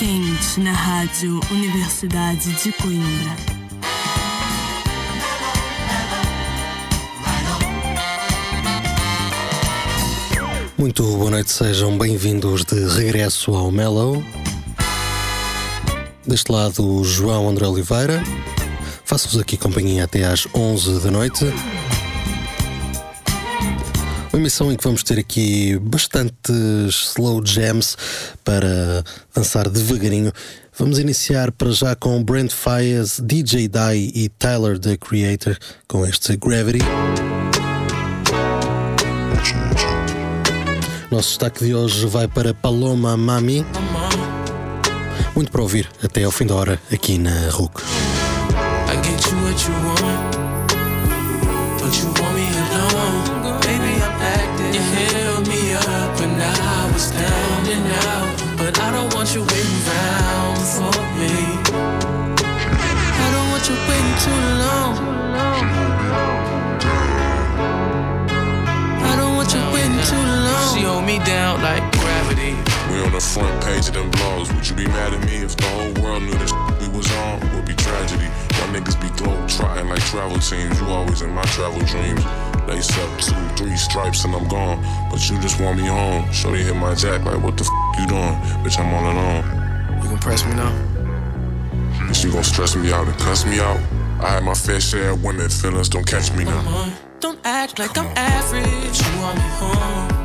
quente na Rádio Universidade de Coimbra. Muito boa noite, sejam bem-vindos de regresso ao Mellow. Deste lado, João André Oliveira. Faço-vos aqui companhia até às 11 da noite. Emissão em que vamos ter aqui bastantes slow jams para dançar devagarinho. Vamos iniciar para já com Brent Fires, DJ Die e Tyler the Creator com este Gravity. Nosso destaque de hoje vai para Paloma Mami. Muito para ouvir até ao fim da hora aqui na RUC. I get you what you want, down like gravity. We on the front page of them blogs. Would you be mad at me if the whole world knew this we was on? Would be tragedy. My niggas be globe trotting like travel teams. You always in my travel dreams. Lace up two, three stripes and I'm gone. But you just want me home. Shorty hit my jack like what the f you doing? Bitch, I'm all alone. You gon' press me now? Bitch, you gon' stress me out and cuss me out. I had my fair share of women feelings. Don't catch me now. Don't act like I'm average. You want me home.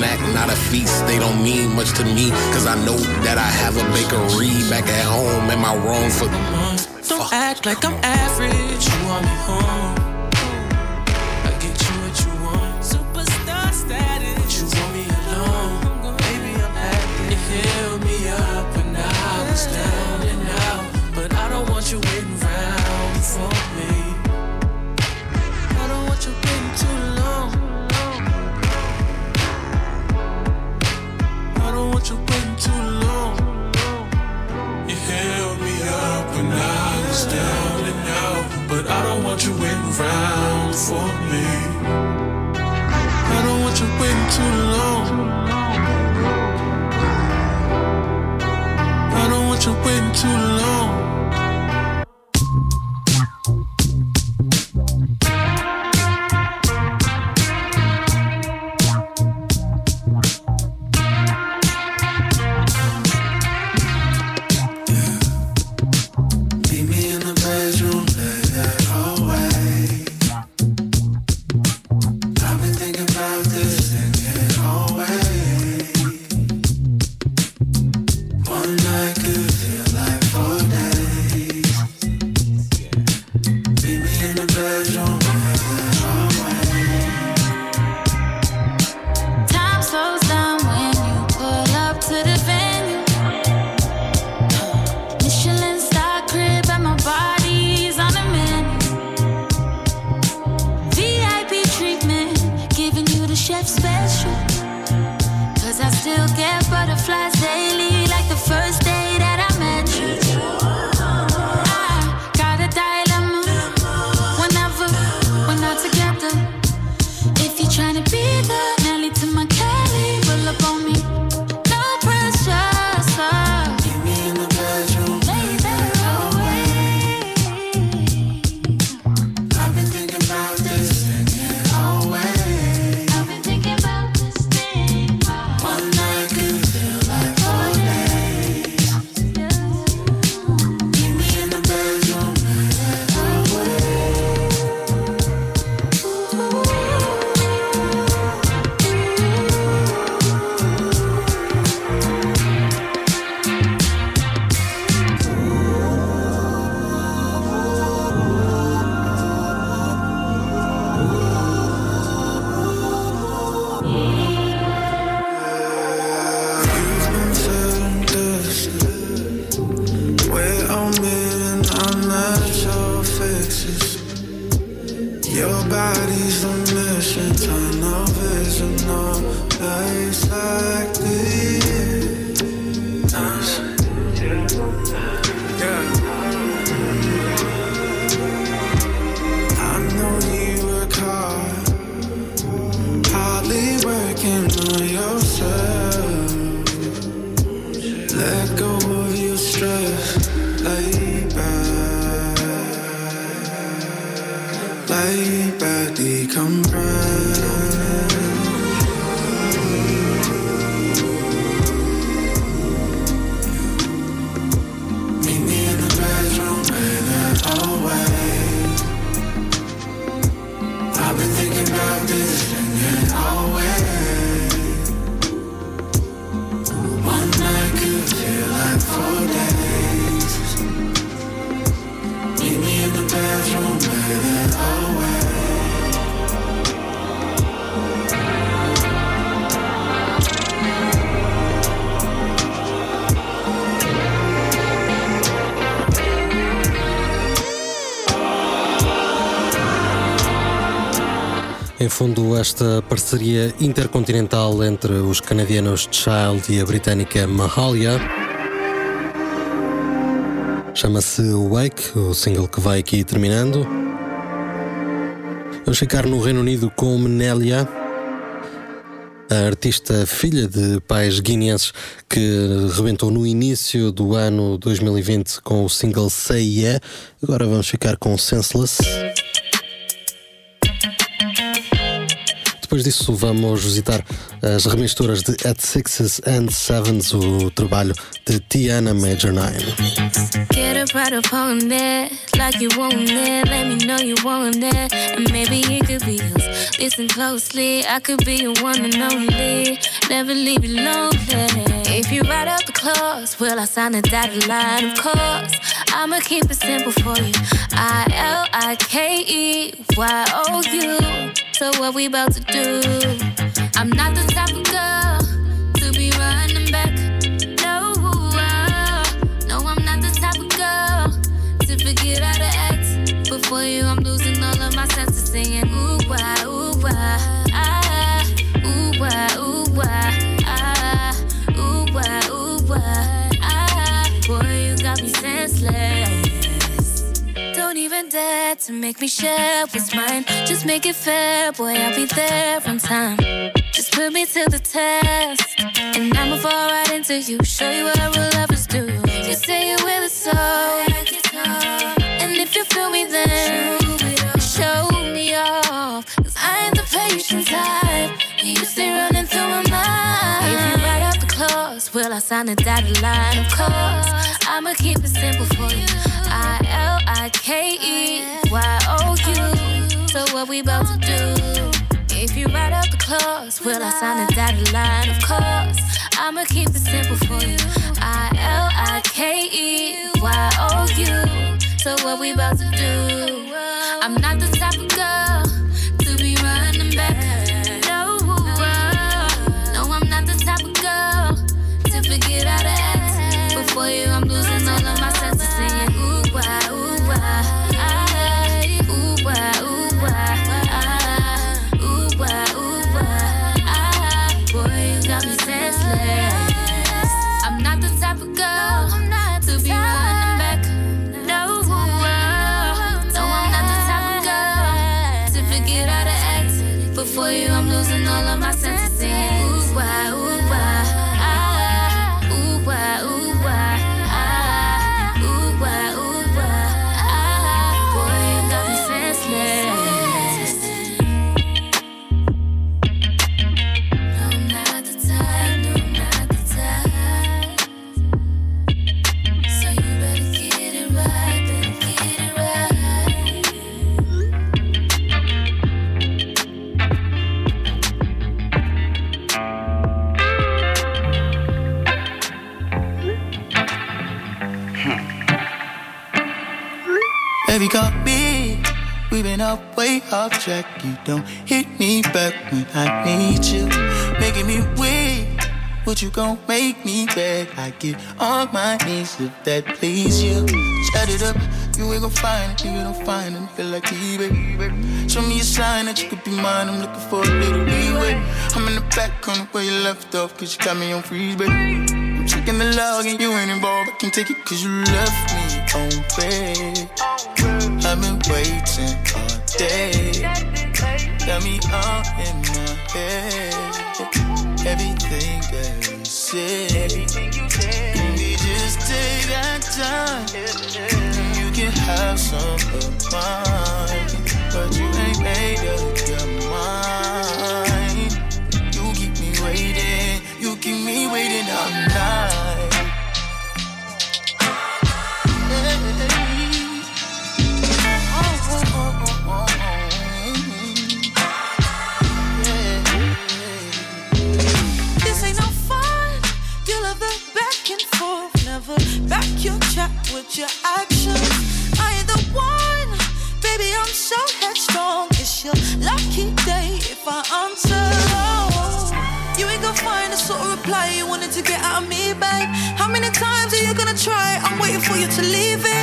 Snack, not a feast. They don't mean much to me, cause I know that I have a bakery back at home. Am I wrong for Don't act like I'm average. You want me home. Em fundo, esta parceria intercontinental entre os canadianos Child e a britânica Mahalia chama-se Wake, o single que vai aqui terminando. Vamos ficar no Reino Unido com Menélia, a artista filha de pais guineenses que rebentou no início do ano 2020 com o single Say Yeah. Agora vamos ficar com Senseless. Depois disso, vamos visitar as remisturas de At Sixes and Sevens, o trabalho de Tiana Major 9. Get up right up on that, like you want. Let me know you want that, and maybe it could be us. Listen closely, I could be your one and only. Never leave you lonely. If you write up the clause, will I sign a dotted line? Of course, I'ma keep it simple for you. I L I K E Y O U. So what we about to do? I'm not the type of girl to be running back. No, uh, no, I'm not the type of girl to forget how to act. Before you, I'm Don't to make me share what's mine. Just make it fair, boy. I'll be there on time. Just put me to the test, and I'ma fall right into you. Show you what real lovers do. You say it with a soul, and if you feel me, then show me off. Cause I ain't the patient type. You stay will I sign a dotted line? Of course, I'ma keep it simple for you. I L I K E Y O U. So what we about to do? If you write out the clause, will I sign a dotted line? Of course, I'ma keep it simple for you. I L I K E Y O U. So what we about to do? I'm not the type of girl Before you, I'm losing Hmm. Baby, got me. We've been up way off track. You don't hit me back when I need you. Making me weak. Would you gon' make me beg? I get on my knees if that please you. Shut it up, you ain't gon' find it. You don't find a nigga like me, baby. Show me a sign that you could be mine. I'm looking for a little leeway. I'm in the back on where you left off, cause you got me on freeze, baby. In the love and you ain't involved. I can take it cause you left me on read. I've been waiting all day. Got me all in my head. Everything that you said. Everything you just take that time. You can have some of mine. But you ain't made up your mind. You keep me waiting. You keep me waiting all night. and forth, never back your chat with your actions. I ain't the one, baby, I'm so headstrong. It's your lucky day if I answer. Oh, you ain't gonna find the sort of reply you wanted to get out of me, babe. How many times are you gonna try? I'm waiting for you to leave it.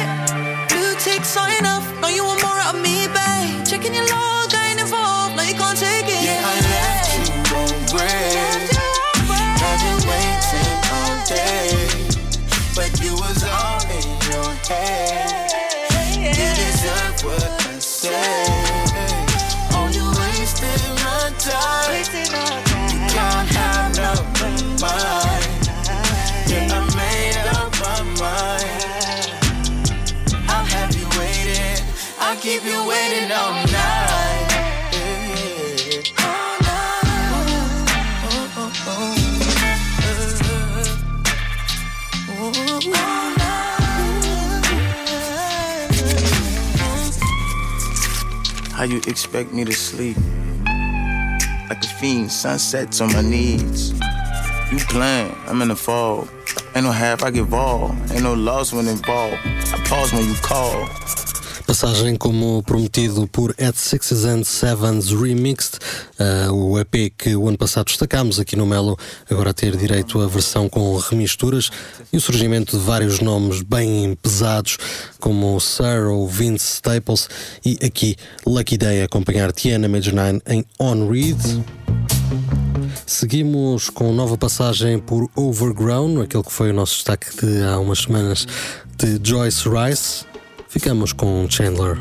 You expect me to sleep? Like a fiend, sunsets on my knees. You playing, I'm in the fog. Ain't no half I get involved. Ain't no loss when involved. I pause when you call. Passagem como prometido por At Sixes and Sevens Remixed, uh, o EP que o ano passado destacámos aqui no Melo, agora a ter direito à versão com remisturas e o surgimento de vários nomes bem pesados, como Sir ou Vince Staples, e aqui Lucky Day a acompanhar Tiana Major 9 em On Read. Seguimos com nova passagem por Overgrown, aquele que foi o nosso destaque de há umas semanas de Joyce Rice. Ficamos com Chandler.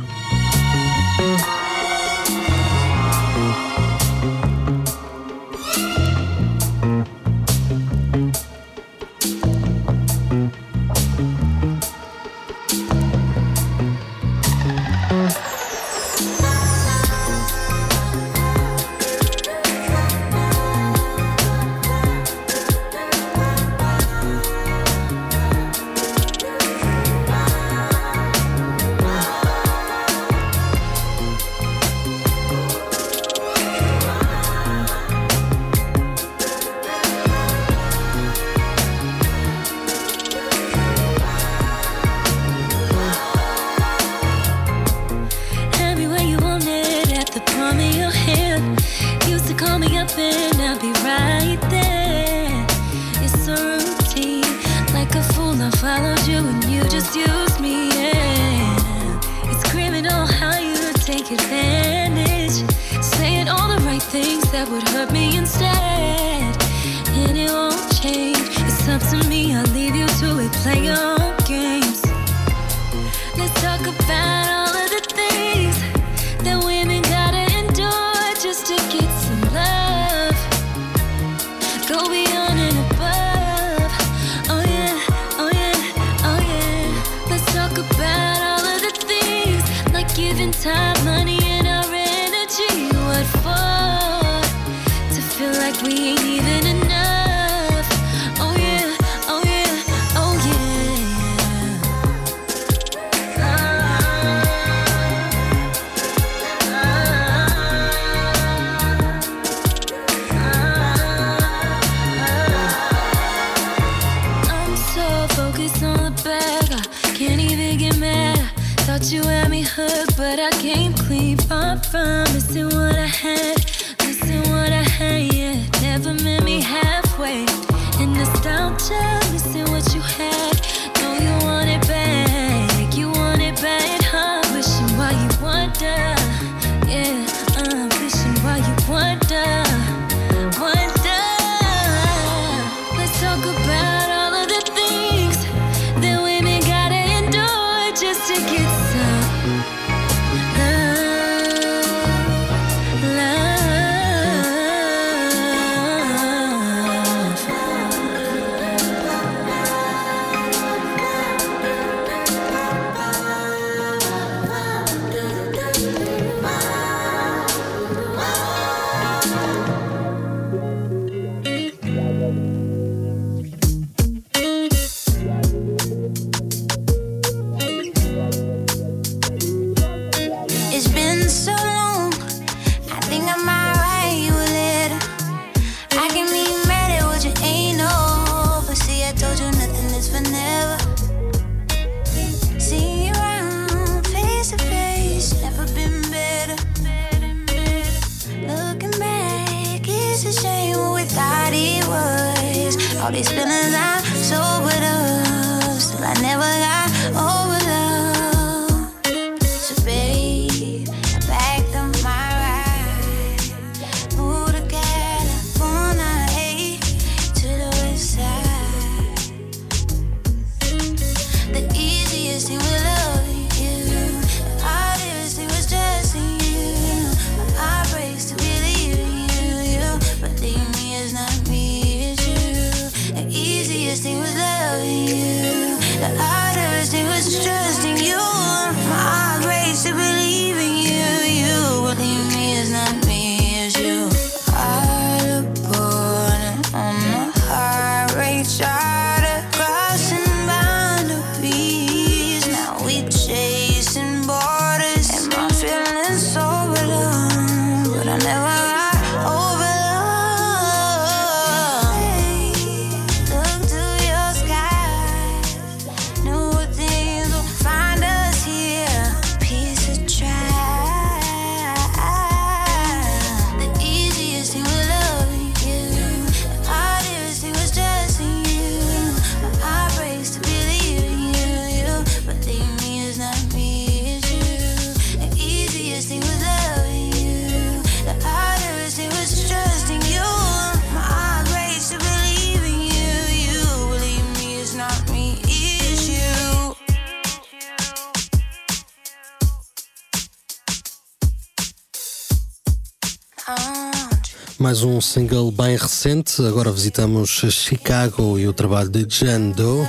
um single bem recente. Agora visitamos Chicago e o trabalho de Jan Doe.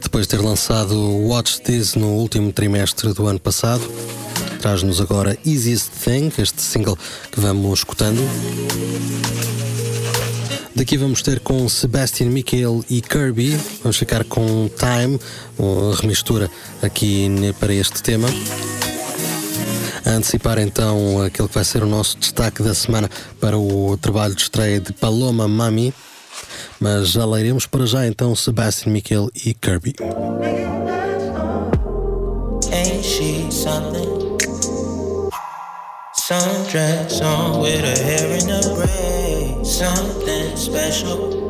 Depois de ter lançado Watch This no último trimestre do ano passado, traz-nos agora Easiest Thing, este single que vamos escutando. Daqui vamos ter com Sebastian Michael e Kirby. Vamos ficar com Time, uma remistura aqui para este tema a antecipar então aquele que vai ser o nosso destaque da semana para o trabalho de estreia de Paloma Mami. Mas já lá iremos para já então Sebastian Miquel e Kirby. Sundress on with hair in a. Something special.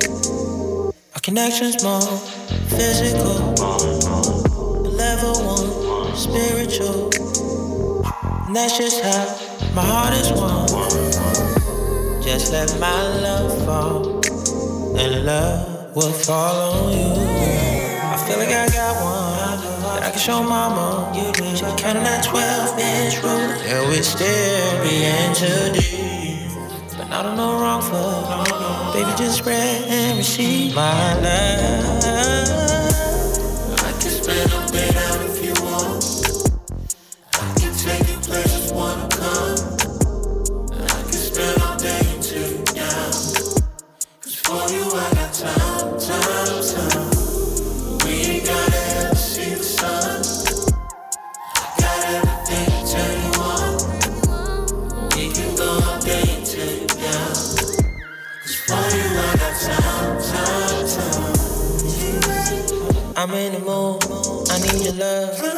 Our connection's more physical. Level one, spiritual. And that's just how my heart is won. Just let my love fall, and love will fall on you. I feel like I got one that I can show mama. You She counting that 12 inch room, and we still be into deep. But I don't know wrong for, baby, just spread and receive my love. I'm in the mood. I need your love.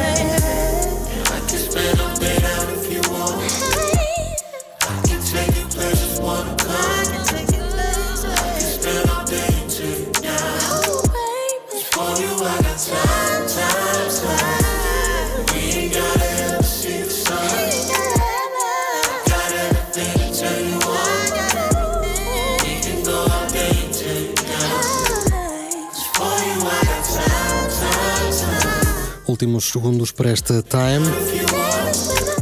últimos segundos para esta time.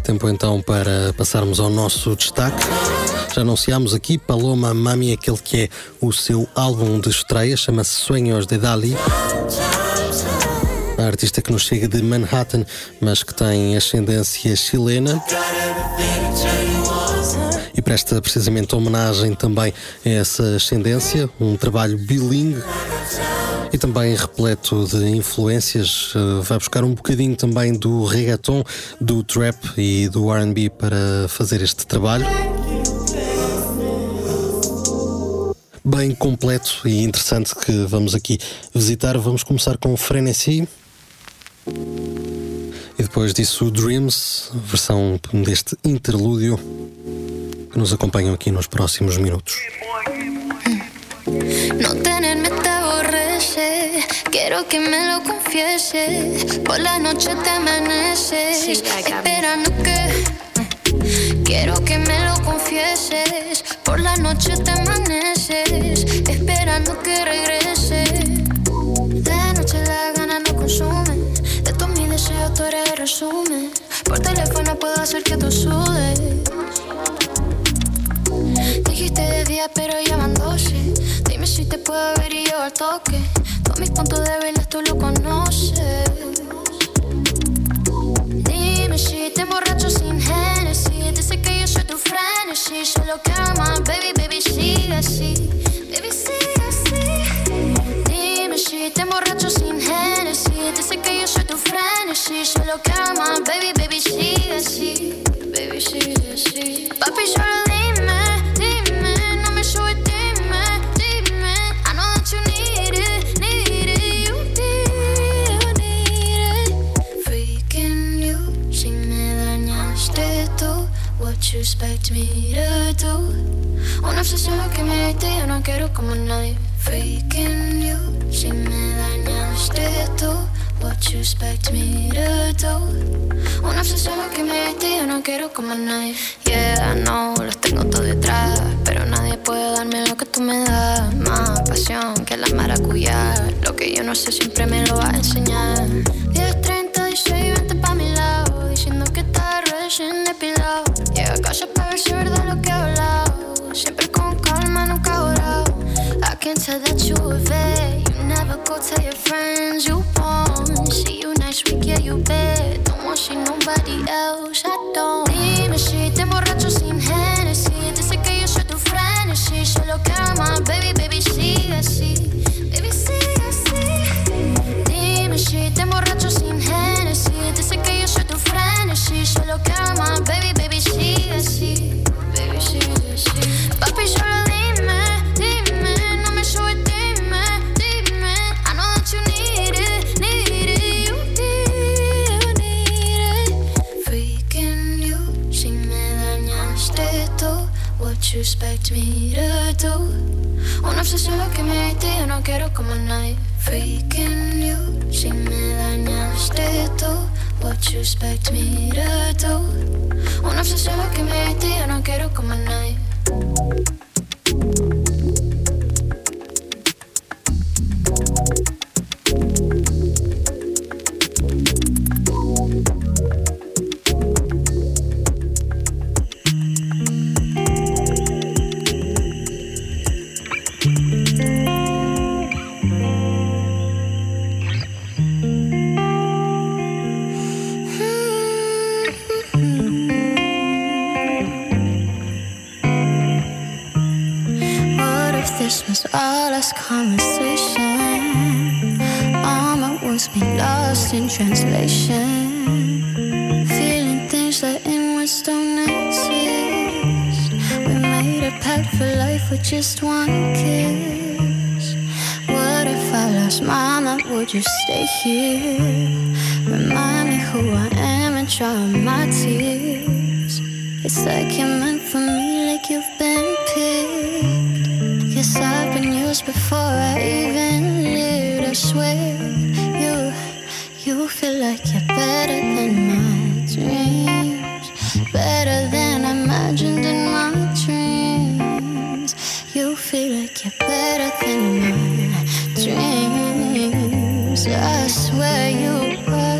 Tempo então para passarmos ao nosso destaque. Já anunciámos aqui Paloma Mami, aquele que é o seu álbum de estreia, chama-se Sonhos de Dali. A artista que nos chega de Manhattan, mas que tem ascendência chilena e presta precisamente homenagem também a essa ascendência, um trabalho bilingue e também repleto de influências. Eh, vai buscar um bocadinho também do reggaeton, do trap e do RB para fazer este trabalho. Bem completo e interessante que vamos aqui visitar. Vamos começar com o Frenesí. E depois disso, o Dreams, versão deste interlúdio que nos acompanham aqui nos próximos minutos. Quiero que me lo confiese. Por la noche te amaneces, esperando que. Quiero que me lo confieses. Por la noche te amaneces, esperando que regrese. De noche la gana no consume. De todos mis deseos tú eres el resumen. Por teléfono puedo hacer que tú sudes. Dijiste de día, pero ya van 12. Dime si te puedo ver y yo al toque. Mis puntos débiles tú lo conoces. Dime si te emborracho sin Genesis. Dice que yo soy tu frenesí. Solo quiero más, baby, baby, sigue así. Baby, sigue así. Dime si te emborracho sin Genesis. Dice que yo soy tu frenesí. Solo quiero más, baby, baby, sigue así. Baby, sigue así. Papi, solo What you expect me to do? Una obsesión que me diste, yo no quiero como nadie. Freaking you, si me dañaste tú. What you expect me to do? Una obsesión que me diste, yo no quiero como nadie. Yeah, no, los tengo todo detrás. Pero nadie puede darme lo que tú me das. Más pasión que la maracuyá. Lo que yo no sé siempre me lo va a enseñar. 10, 36, vente pa' mi lado. Diciendo que estás recién depilado. Llega a casa para si es verdad lo que he hablado. Siempre con calma, nunca orado. I can tell that you a vet. You never go tell your friends you won't. See you next week, yeah, you bet. Don't want see nobody else, I don't. Dime si te emborracho sin Genesis. Dice que yo soy tu frenesí. Solo quiero más, baby, baby, sigue así. Baby, sigue así. Dime si te emborracho sin Genesis. Quiero más, baby, baby, sigue así. Papi, solo dime, dime. No me subestimes, dime. I know that you need it, need it. You need, need it. Freaking you, si me dañaste tú. What you expect me to do? Una obsesión lo que me diste, yo no quiero como nadie. Freaking Expect me to do? Una obsesión que me yo no quiero como nadie. Would you stay here? Remind me who I am and dry my tears. It's like you're meant for me, I swear you were.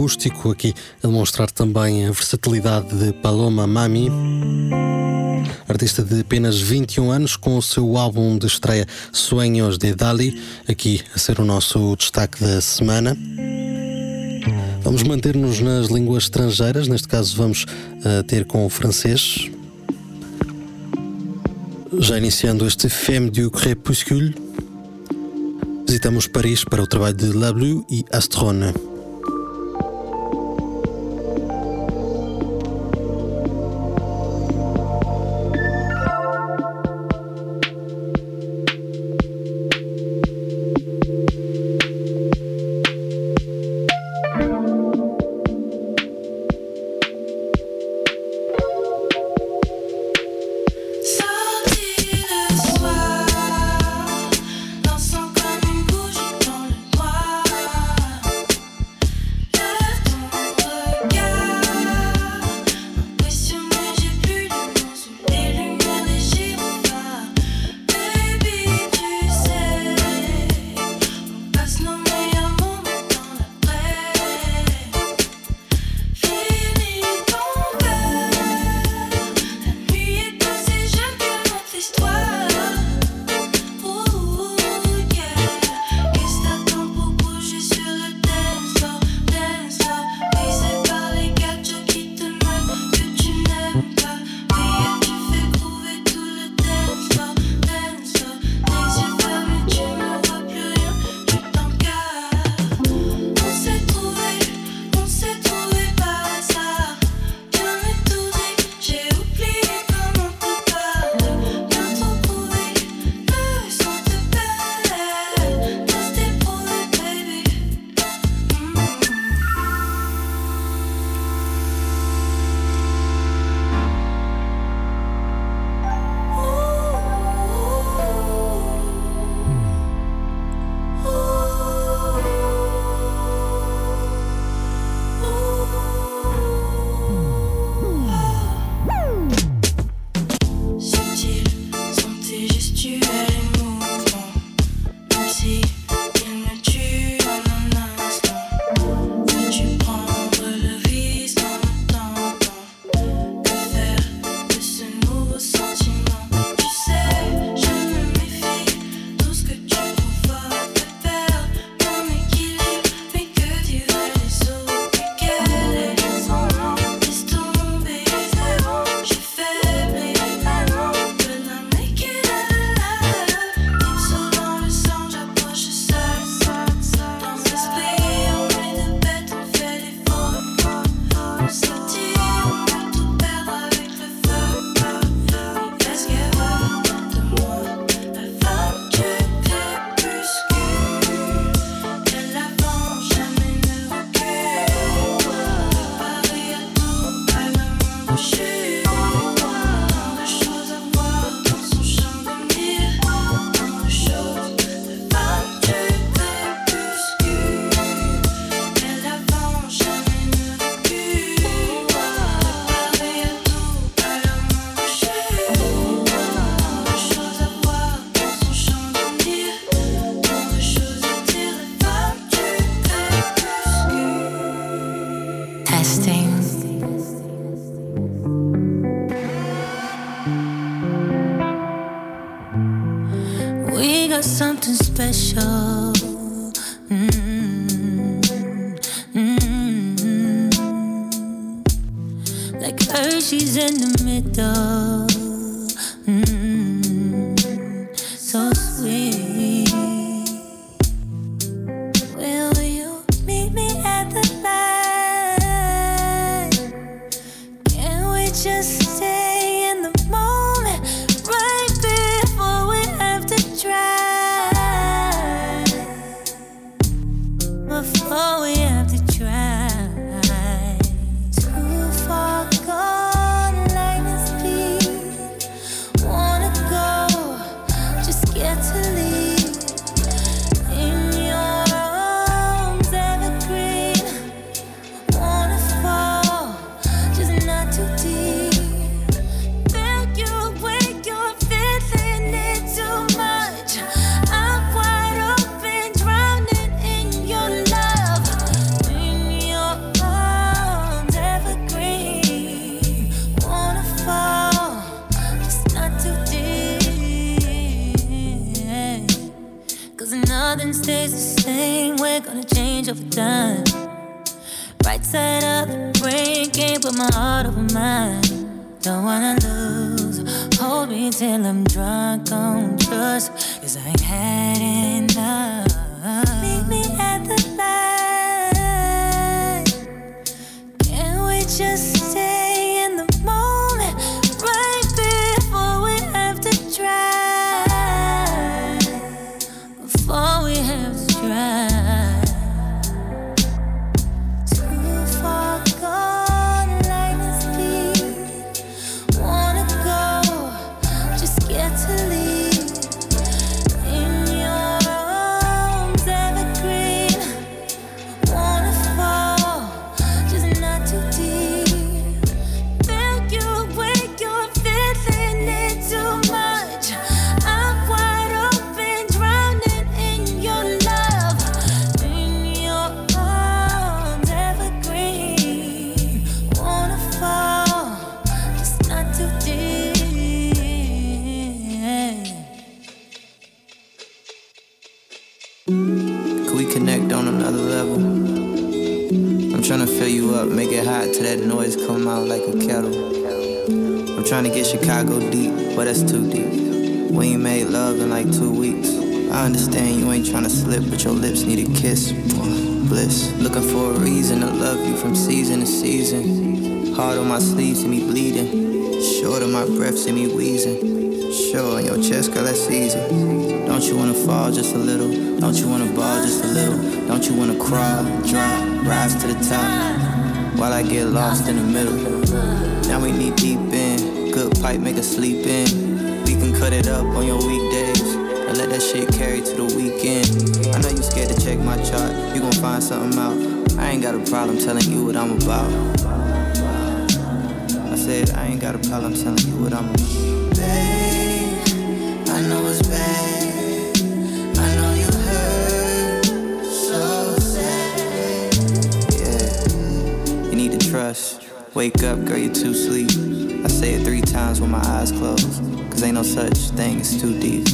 Acústico, aqui a demonstrar também a versatilidade de Paloma Mami. Artista de apenas 21 anos, com o seu álbum de estreia Sueños de Dali, aqui a ser o nosso destaque da semana. Vamos manter-nos nas línguas estrangeiras, neste caso vamos uh, ter com o francês. Já iniciando este Femme du Crépuscule, visitamos Paris para o trabalho de La Blue e Astrone. Trying to get Chicago deep, but that's too deep. We ain't made love in like two weeks. I understand you ain't trying to slip, but your lips need a kiss. Bliss. Looking for a reason to love you from season to season. Heart on my sleeve, see me bleeding. Short of my breath, see me wheezing. Sure, on your chest, girl, that's easy. Don't you wanna fall just a little? Don't you wanna ball just a little? Don't you wanna crawl, drop, rise to the top? While I get lost in the middle. Now we need deep in. Good pipe, make us sleep in. We can cut it up on your weekdays. And let that shit carry to the weekend. I know you scared to check my chart. You gon' find something out. I ain't got a problem telling you what I'm about. I said I ain't got a problem telling you what I'm about. Babe, I know it's bad. I know you hurt so sad. You need to trust. Wake up, girl, you're too sleep. Say it three times with my eyes closed. Cause ain't no such thing it's too deep.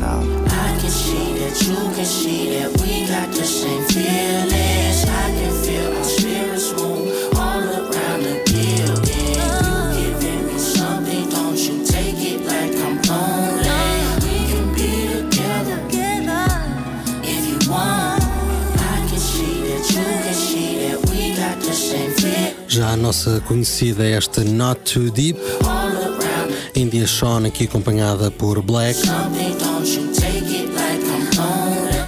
No. I can see that you can see that we got the same feelings. I nossa conhecida é esta Not Too Deep. India Sean aqui acompanhada por Black.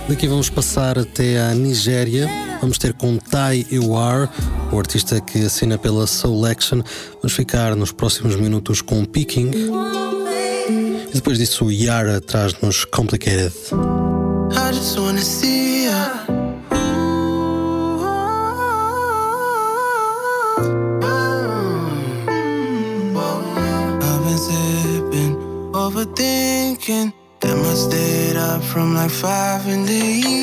Daqui vamos passar até à Nigéria. Vamos ter com Tai Iwar, o artista que assina pela Soul Action. Vamos ficar nos próximos minutos com Peking. E depois disso, Yara traz-nos Complicated. I just wanna see five in the evening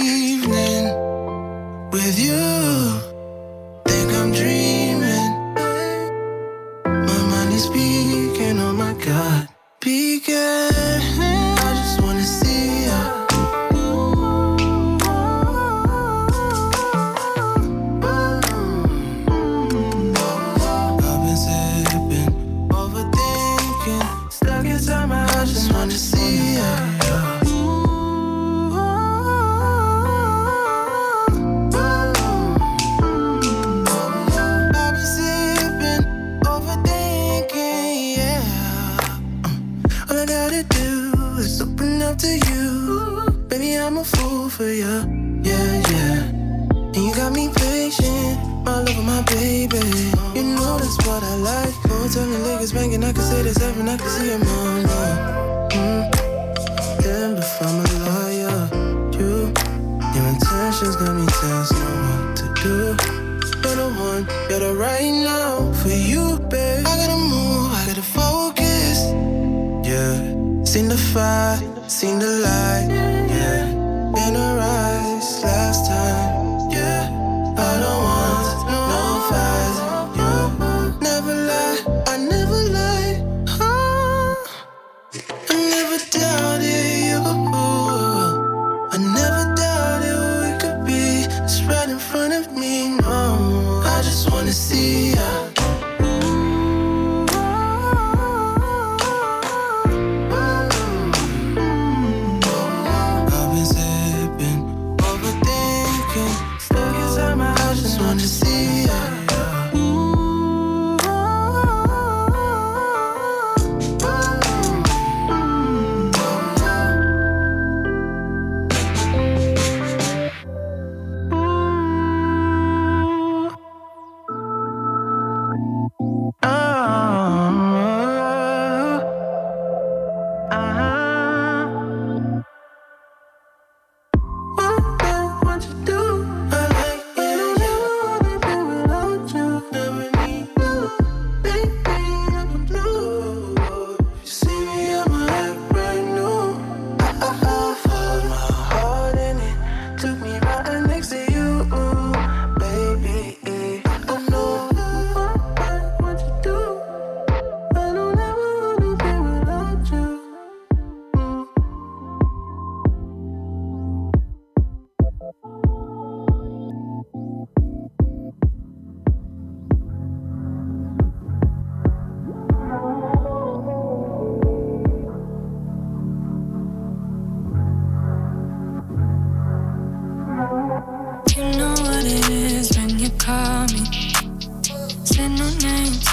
Say no names,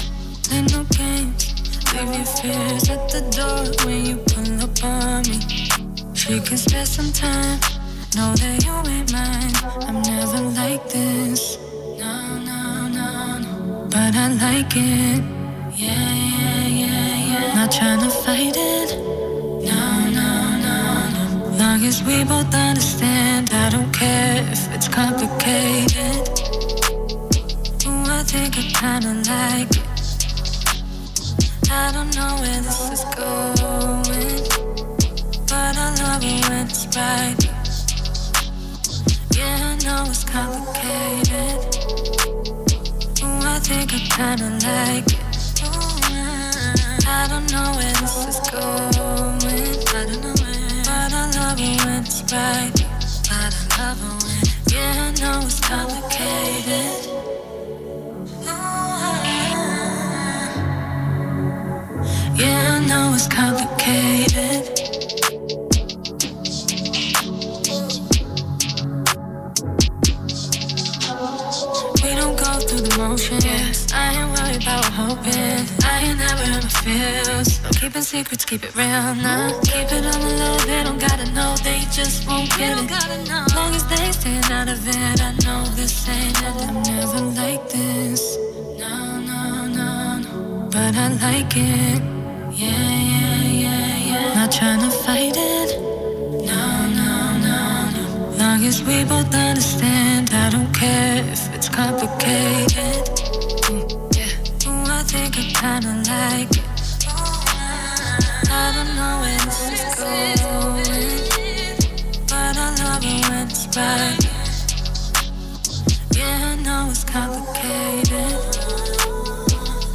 play no games. Leave your fears at the door when you pull up on me. She can spare some time. Know that you ain't mine. I'm never like this. No, no, no, no. But I like it. Yeah, yeah, yeah, yeah. Not trying to fight it. No, no, no, no. Long as we both understand, I don't care if it's complicated. Ooh, I kinda like it. I don't know where this is going, but I love it when it's right. Yeah, I know it's complicated. Ooh, I think I kinda like it. I don't know where this is going. I don't know where, but I love it when it's right. But I love it when, yeah, I know it's complicated. Yeah, I know it's complicated. We don't go through the motions. I ain't worried about hoping. I ain't never hurt my feels. No keeping secrets, keep it real now. Keep it on the low, they don't gotta know. They just won't get it. Long as they stay out of it, I know this ain't it. I'm never like this. No, no, no, no. But I like it. Yeah, yeah, yeah, yeah. Not trying to fight it. No, no, no, no. Long as we both understand, I don't care if it's complicated. Mm. Ooh, I think I kinda like it. I don't know where this is going, but I love it when it's right. Yeah, I know it's complicated.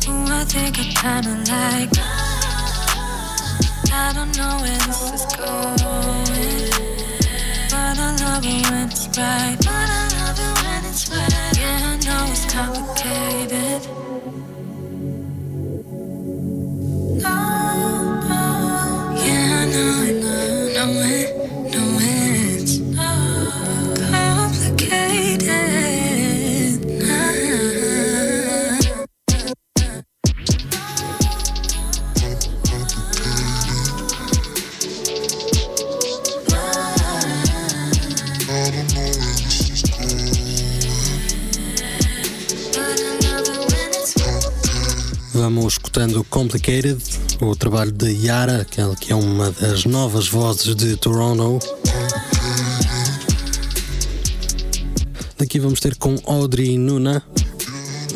Ooh, I think I kinda like. I don't know where this is going, but I love it when it's right. But I love it when it's right. Yeah, I know it's complicated. Escutando Complicated, o trabalho de Yara, aquela que é uma das novas vozes de Toronto. Daqui vamos ter com Audrey Nuna,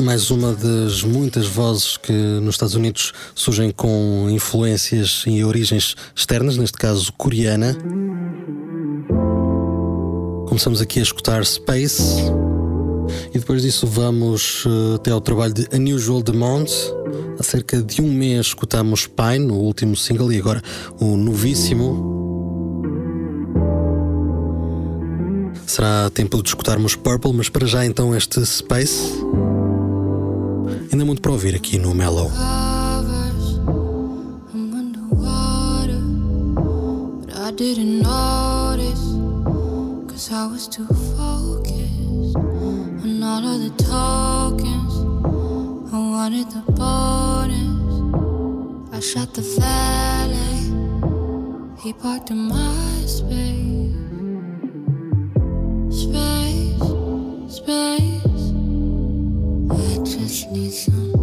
mais uma das muitas vozes que nos Estados Unidos surgem com influências e origens externas, neste caso coreana. Começamos aqui a escutar Space. E depois disso vamos eh, até ao trabalho de Unusual Demand. Há cerca de um mês escutamos Pine, o último single, e agora o novíssimo. Será tempo de escutarmos Purple, mas para já então este Space. Ainda muito para ouvir aqui no Mellow. didn't notice Cause I was too focused all of the tokens. I wanted the bonus. I shot the valet. He parked in my space. Space, space. I just need some.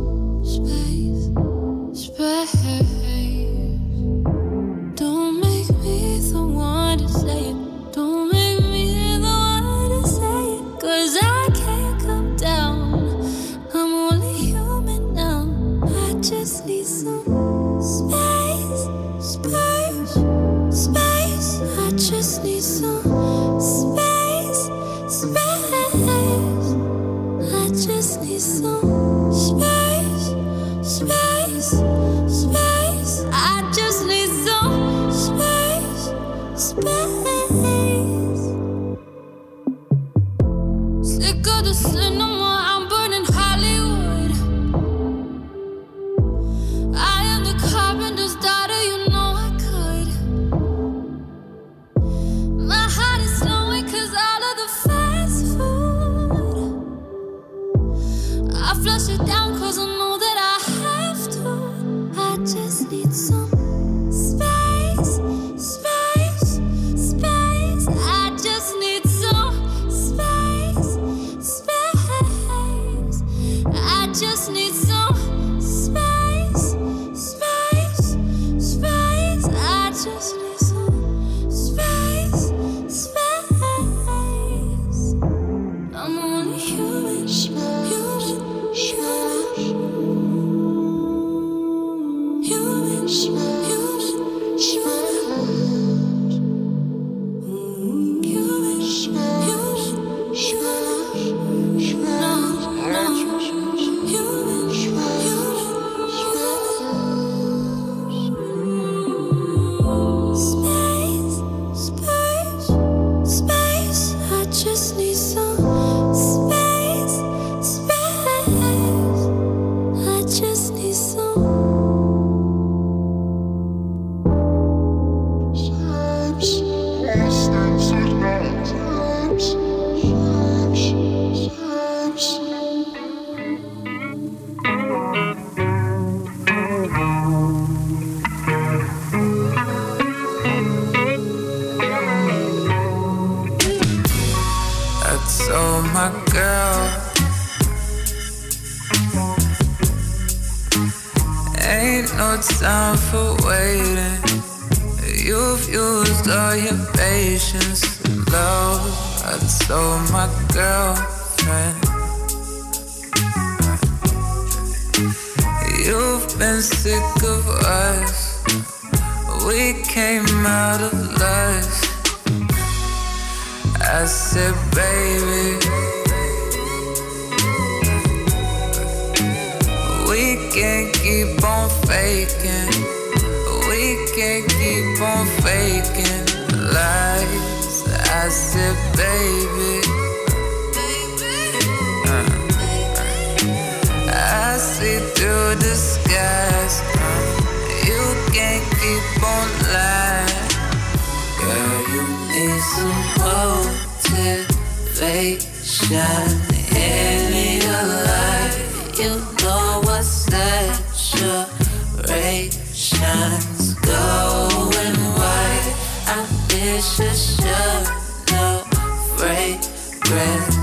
keep on lying. Girl, you need some motivation in your life. You know what saturation's going white. I wish I should know fragrance.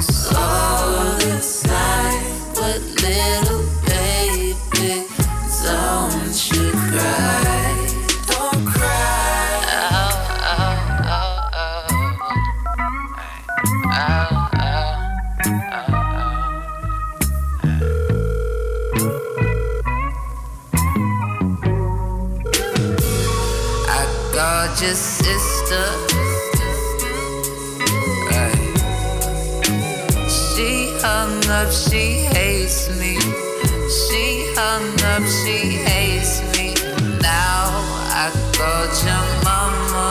up, she hates me. Now I called your mama.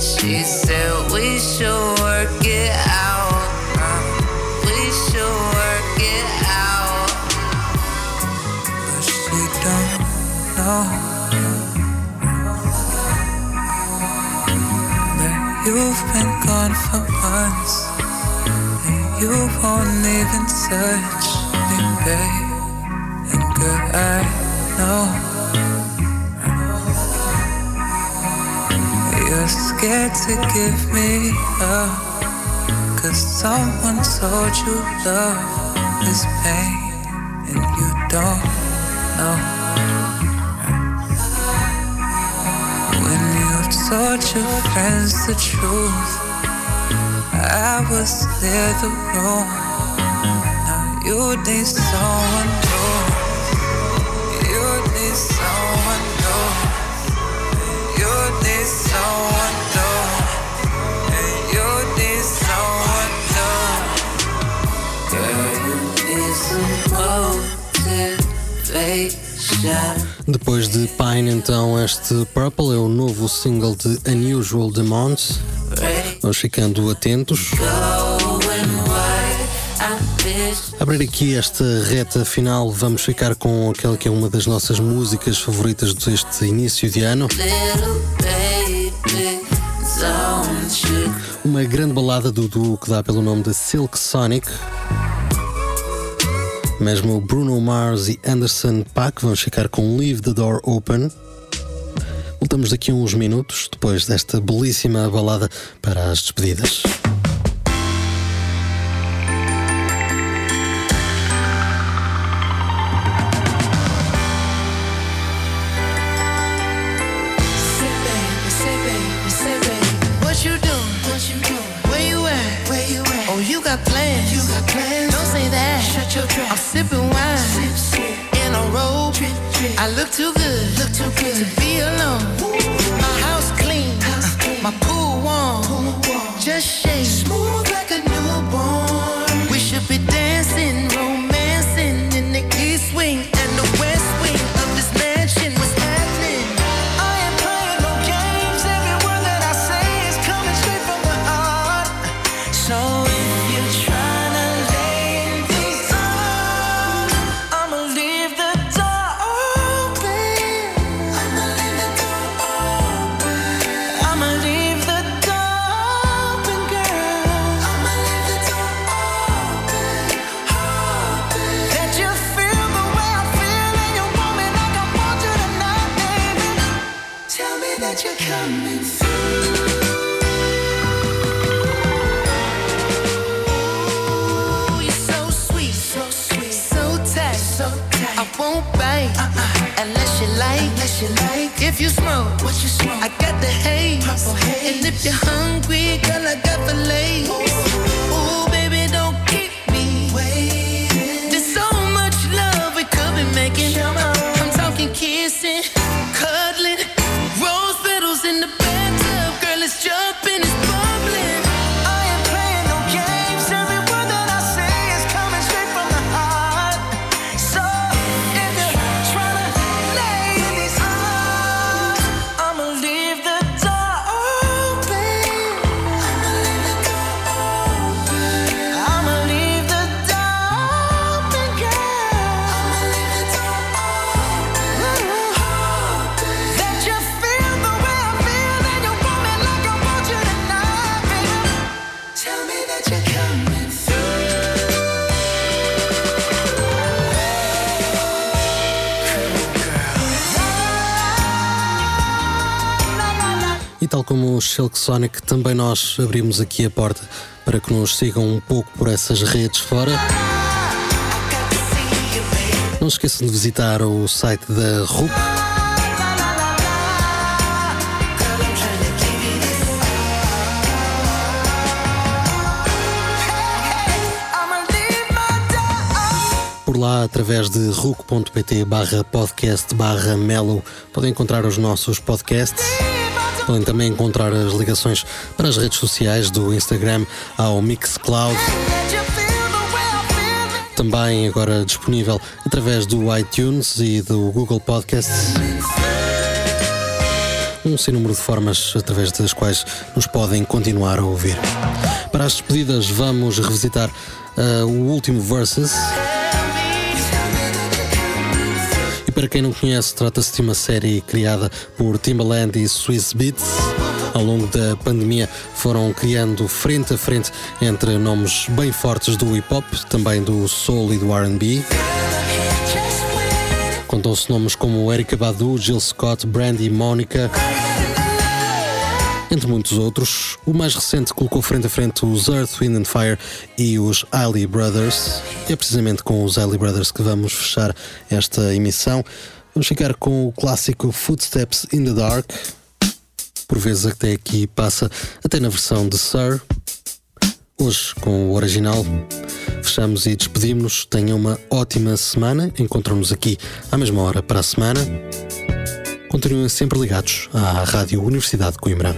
She said we should work it out. We should work it out. But she don't know that you've been gone for months you won't even search babe. And good, I know you're scared to give me up, cause someone told you love is pain, and you don't know. When you told your friends the truth, I was near the room. You. You. You you. Girl, you need some motivation. Depois de Pine, então, este Purple é o novo single de Unusual Demands. Vamos ficando atentos. A abrir aqui esta reta final, vamos ficar com aquela que é uma das nossas músicas favoritas deste início de ano. Uma grande balada do duo que dá pelo nome de Silk Sonic. Mesmo Bruno Mars e Anderson Paak vamos ficar com Leave the Door Open. Voltamos daqui a uns minutos, depois desta belíssima balada para as despedidas. That. Shut your trap. I'm sipping wine. Sip, sip. In a robe. Drip, drip. I look too good. Look too good to be alone. My house clean. House clean. My pool warm. Pool warm. Just shake. Smooth like a you like. If you smoke, what you smoke? I got the haze, purple haze. And if you're hungry, girl, I got the lace. Ooh, baby, don't keep me waiting. There's so much love we could be making. Como o Silk Sonic, também nós abrimos aqui a porta para que nos sigam um pouco por essas redes fora. Não esqueçam de visitar o site da RUP. Por lá, através de ruc.pt barra podcast barra mellow, podem encontrar os nossos podcasts. Podem também encontrar as ligações para as redes sociais do Instagram ao Mixcloud. Também agora disponível através do iTunes e do Google Podcasts. Um sem número de formas através das quais nos podem continuar a ouvir. Para as despedidas, vamos revisitar uh, o último Versus. Para quem não conhece, trata-se de uma série criada por Timbaland e Swiss Beats, ao longo da pandemia foram criando frente a frente entre nomes bem fortes do hip hop, também do soul e do RB. Contam-se nomes como Erika Badu, Jill Scott, Brandy, Monica. Entre muitos outros, o mais recente colocou frente a frente os Earth, Wind and Fire e os Eiley Brothers. E é precisamente com os Eiley Brothers que vamos fechar esta emissão. Vamos ficar com o clássico Footsteps in the Dark. Por vezes até aqui passa até na versão de Sir. Hoje com o original. Fechamos e despedimos-nos. Tenham uma ótima semana. Encontramos-nos aqui à mesma hora para a semana. Continuem sempre ligados à Rádio Universidade de Coimbra.